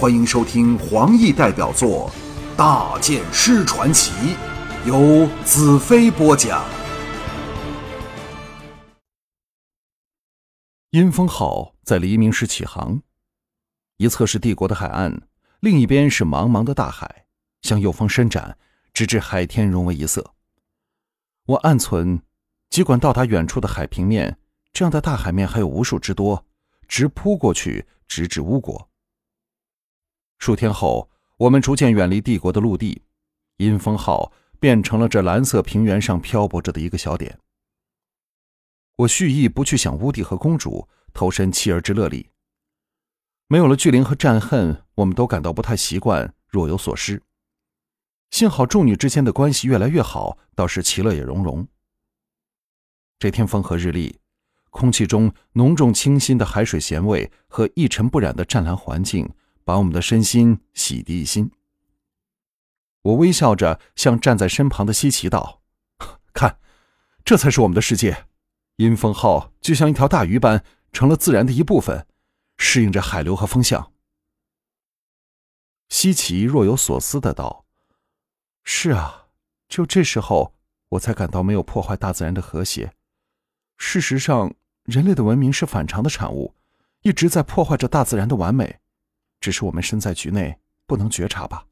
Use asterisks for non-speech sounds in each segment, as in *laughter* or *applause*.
欢迎收听黄奕代表作《大剑师传奇》，由子飞播讲。阴风号在黎明时起航，一侧是帝国的海岸，另一边是茫茫的大海，向右方伸展，直至海天融为一色。我暗存，尽管到达远处的海平面，这样的大海面还有无数之多，直扑过去，直至乌国。数天后，我们逐渐远离帝国的陆地，阴风号变成了这蓝色平原上漂泊着的一个小点。我蓄意不去想乌帝和公主，投身妻儿之乐里。没有了巨灵和战恨，我们都感到不太习惯，若有所失。幸好众女之间的关系越来越好，倒是其乐也融融。这天风和日丽，空气中浓重清新的海水咸味和一尘不染的湛蓝环境。把我们的身心洗涤一新。我微笑着向站在身旁的西奇道：“ *laughs* 看，这才是我们的世界。阴风号就像一条大鱼般，成了自然的一部分，适应着海流和风向。”西奇若有所思的道：“是啊，就这时候，我才感到没有破坏大自然的和谐。事实上，人类的文明是反常的产物，一直在破坏着大自然的完美。”只是我们身在局内，不能觉察吧？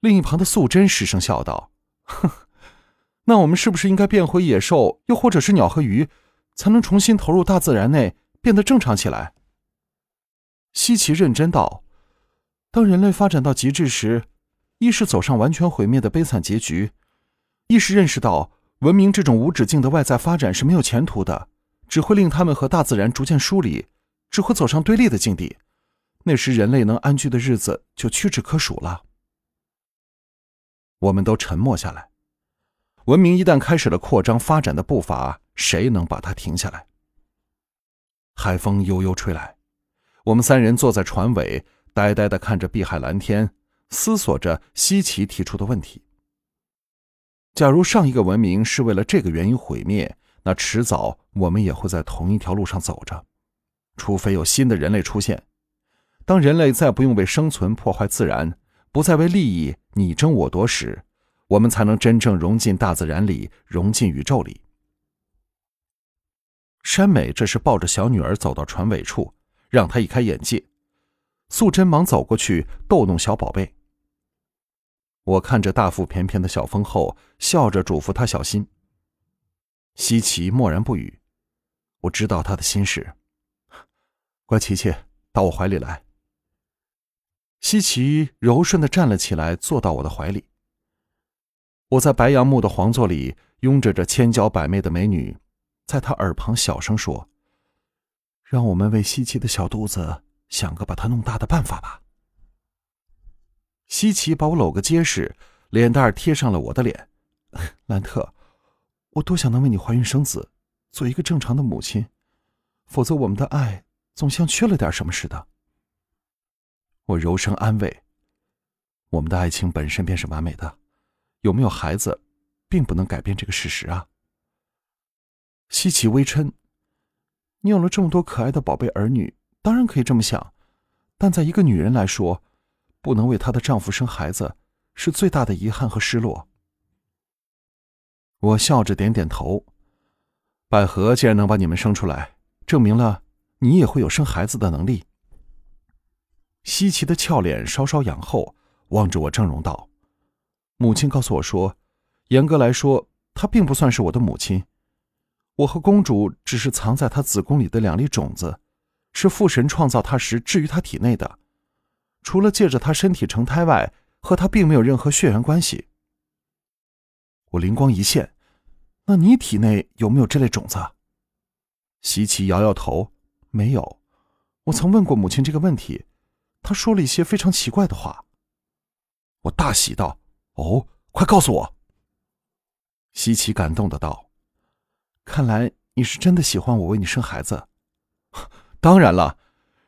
另一旁的素贞失声笑道：“哼，那我们是不是应该变回野兽，又或者是鸟和鱼，才能重新投入大自然内，变得正常起来？”西奇认真道：“当人类发展到极致时，一是走上完全毁灭的悲惨结局，一是认识到文明这种无止境的外在发展是没有前途的，只会令他们和大自然逐渐疏离。”只会走上对立的境地，那时人类能安居的日子就屈指可数了。我们都沉默下来。文明一旦开始了扩张发展的步伐，谁能把它停下来？海风悠悠吹来，我们三人坐在船尾，呆呆的看着碧海蓝天，思索着西奇提出的问题：假如上一个文明是为了这个原因毁灭，那迟早我们也会在同一条路上走着。除非有新的人类出现，当人类再不用为生存破坏自然，不再为利益你争我夺时，我们才能真正融进大自然里，融进宇宙里。山美这时抱着小女儿走到船尾处，让她一开眼界。素贞忙走过去逗弄小宝贝。我看着大腹便便的小峰后，笑着嘱咐他小心。西奇默然不语，我知道他的心事。乖，琪琪，到我怀里来。西奇柔顺的站了起来，坐到我的怀里。我在白杨木的皇座里拥着这千娇百媚的美女，在她耳旁小声说：“让我们为西奇的小肚子想个把它弄大的办法吧。”西奇把我搂个结实，脸蛋贴上了我的脸。*laughs* 兰特，我多想能为你怀孕生子，做一个正常的母亲，否则我们的爱……总像缺了点什么似的。我柔声安慰：“我们的爱情本身便是完美的，有没有孩子，并不能改变这个事实啊。”西奇微嗔：“你有了这么多可爱的宝贝儿女，当然可以这么想，但在一个女人来说，不能为她的丈夫生孩子，是最大的遗憾和失落。”我笑着点点头：“百合既然能把你们生出来，证明了。”你也会有生孩子的能力。西奇的俏脸稍稍仰后，望着我郑容道：“母亲告诉我说，严格来说，她并不算是我的母亲。我和公主只是藏在她子宫里的两粒种子，是父神创造她时置于她体内的。除了借着她身体成胎外，和她并没有任何血缘关系。”我灵光一现：“那你体内有没有这类种子？”西奇摇摇头。没有，我曾问过母亲这个问题，她说了一些非常奇怪的话。我大喜道：“哦，快告诉我。”西奇感动的道：“看来你是真的喜欢我为你生孩子。当然了，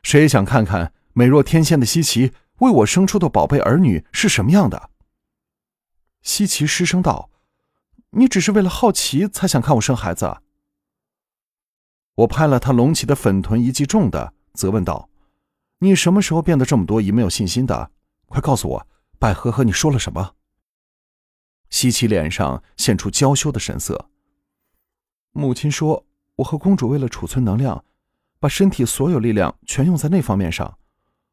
谁也想看看美若天仙的西奇为我生出的宝贝儿女是什么样的。”西奇失声道：“你只是为了好奇才想看我生孩子？”我拍了他隆起的粉臀一记重的，责问道：“你什么时候变得这么多疑、没有信心的？快告诉我，百合和你说了什么？”西岐脸上现出娇羞的神色。母亲说：“我和公主为了储存能量，把身体所有力量全用在那方面上，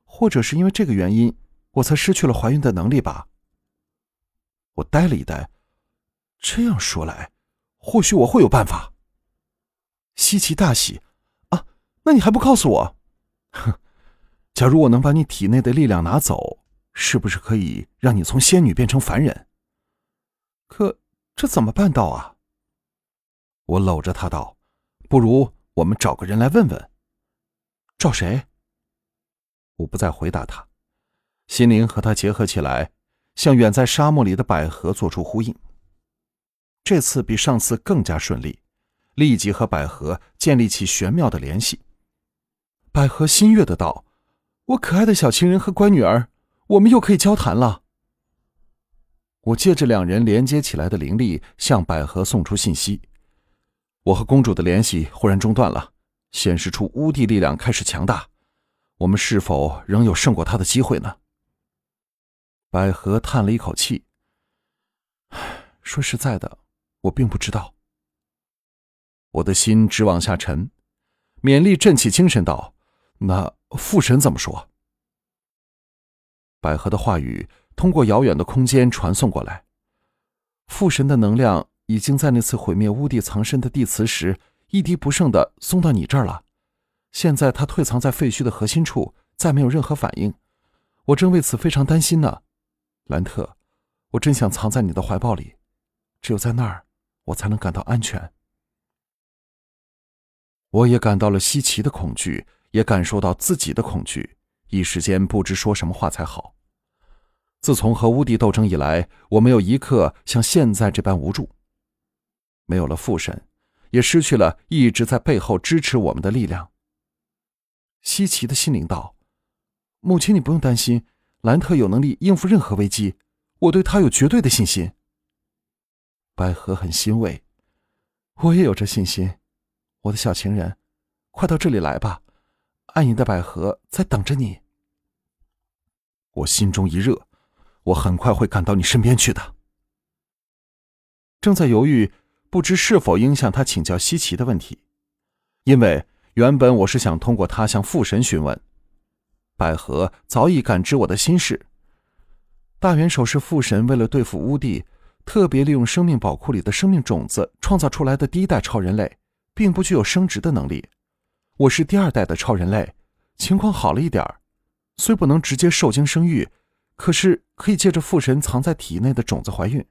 或者是因为这个原因，我才失去了怀孕的能力吧。”我呆了一呆。这样说来，或许我会有办法。西岐大喜：“啊，那你还不告诉我？哼，假如我能把你体内的力量拿走，是不是可以让你从仙女变成凡人？可这怎么办到啊？”我搂着他道：“不如我们找个人来问问。”找谁？我不再回答他，心灵和他结合起来，向远在沙漠里的百合做出呼应。这次比上次更加顺利，立即和百合建立起玄妙的联系。百合心悦的道：“我可爱的小情人和乖女儿，我们又可以交谈了。”我借着两人连接起来的灵力，向百合送出信息。我和公主的联系忽然中断了，显示出乌帝力量开始强大。我们是否仍有胜过他的机会呢？百合叹了一口气：“说实在的，我并不知道。”我的心直往下沉，勉力振起精神道：“那父神怎么说？”百合的话语通过遥远的空间传送过来，父神的能量。已经在那次毁灭乌地藏身的地磁时一滴不剩的送到你这儿了，现在他退藏在废墟的核心处，再没有任何反应，我正为此非常担心呢。兰特，我真想藏在你的怀抱里，只有在那儿，我才能感到安全。我也感到了稀奇的恐惧，也感受到自己的恐惧，一时间不知说什么话才好。自从和乌迪斗争以来，我没有一刻像现在这般无助。没有了父神，也失去了一直在背后支持我们的力量。西奇的心灵道：“母亲，你不用担心，兰特有能力应付任何危机，我对他有绝对的信心。”百合很欣慰，我也有这信心。我的小情人，快到这里来吧，爱你的百合在等着你。我心中一热，我很快会赶到你身边去的。正在犹豫。不知是否应向他请教西岐的问题，因为原本我是想通过他向父神询问。百合早已感知我的心事。大元首是父神为了对付乌帝，特别利用生命宝库里的生命种子创造出来的第一代超人类，并不具有生殖的能力。我是第二代的超人类，情况好了一点虽不能直接受精生育，可是可以借着父神藏在体内的种子怀孕。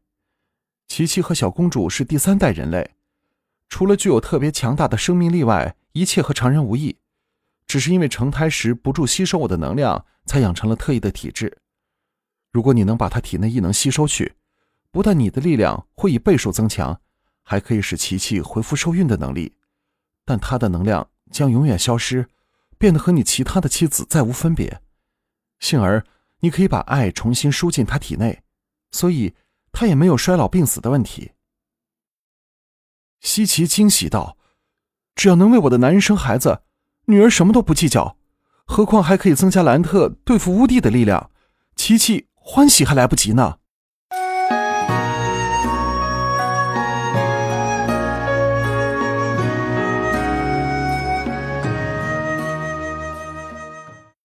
琪琪和小公主是第三代人类，除了具有特别强大的生命力外，一切和常人无异。只是因为成胎时不住吸收我的能量，才养成了特异的体质。如果你能把他体内异能吸收去，不但你的力量会以倍数增强，还可以使琪琪恢复受孕的能力。但他的能量将永远消失，变得和你其他的妻子再无分别。幸而你可以把爱重新输进她体内，所以。她也没有衰老病死的问题。西奇惊喜道：“只要能为我的男人生孩子，女儿什么都不计较，何况还可以增加兰特对付乌帝的力量。琪琪欢喜还来不及呢。”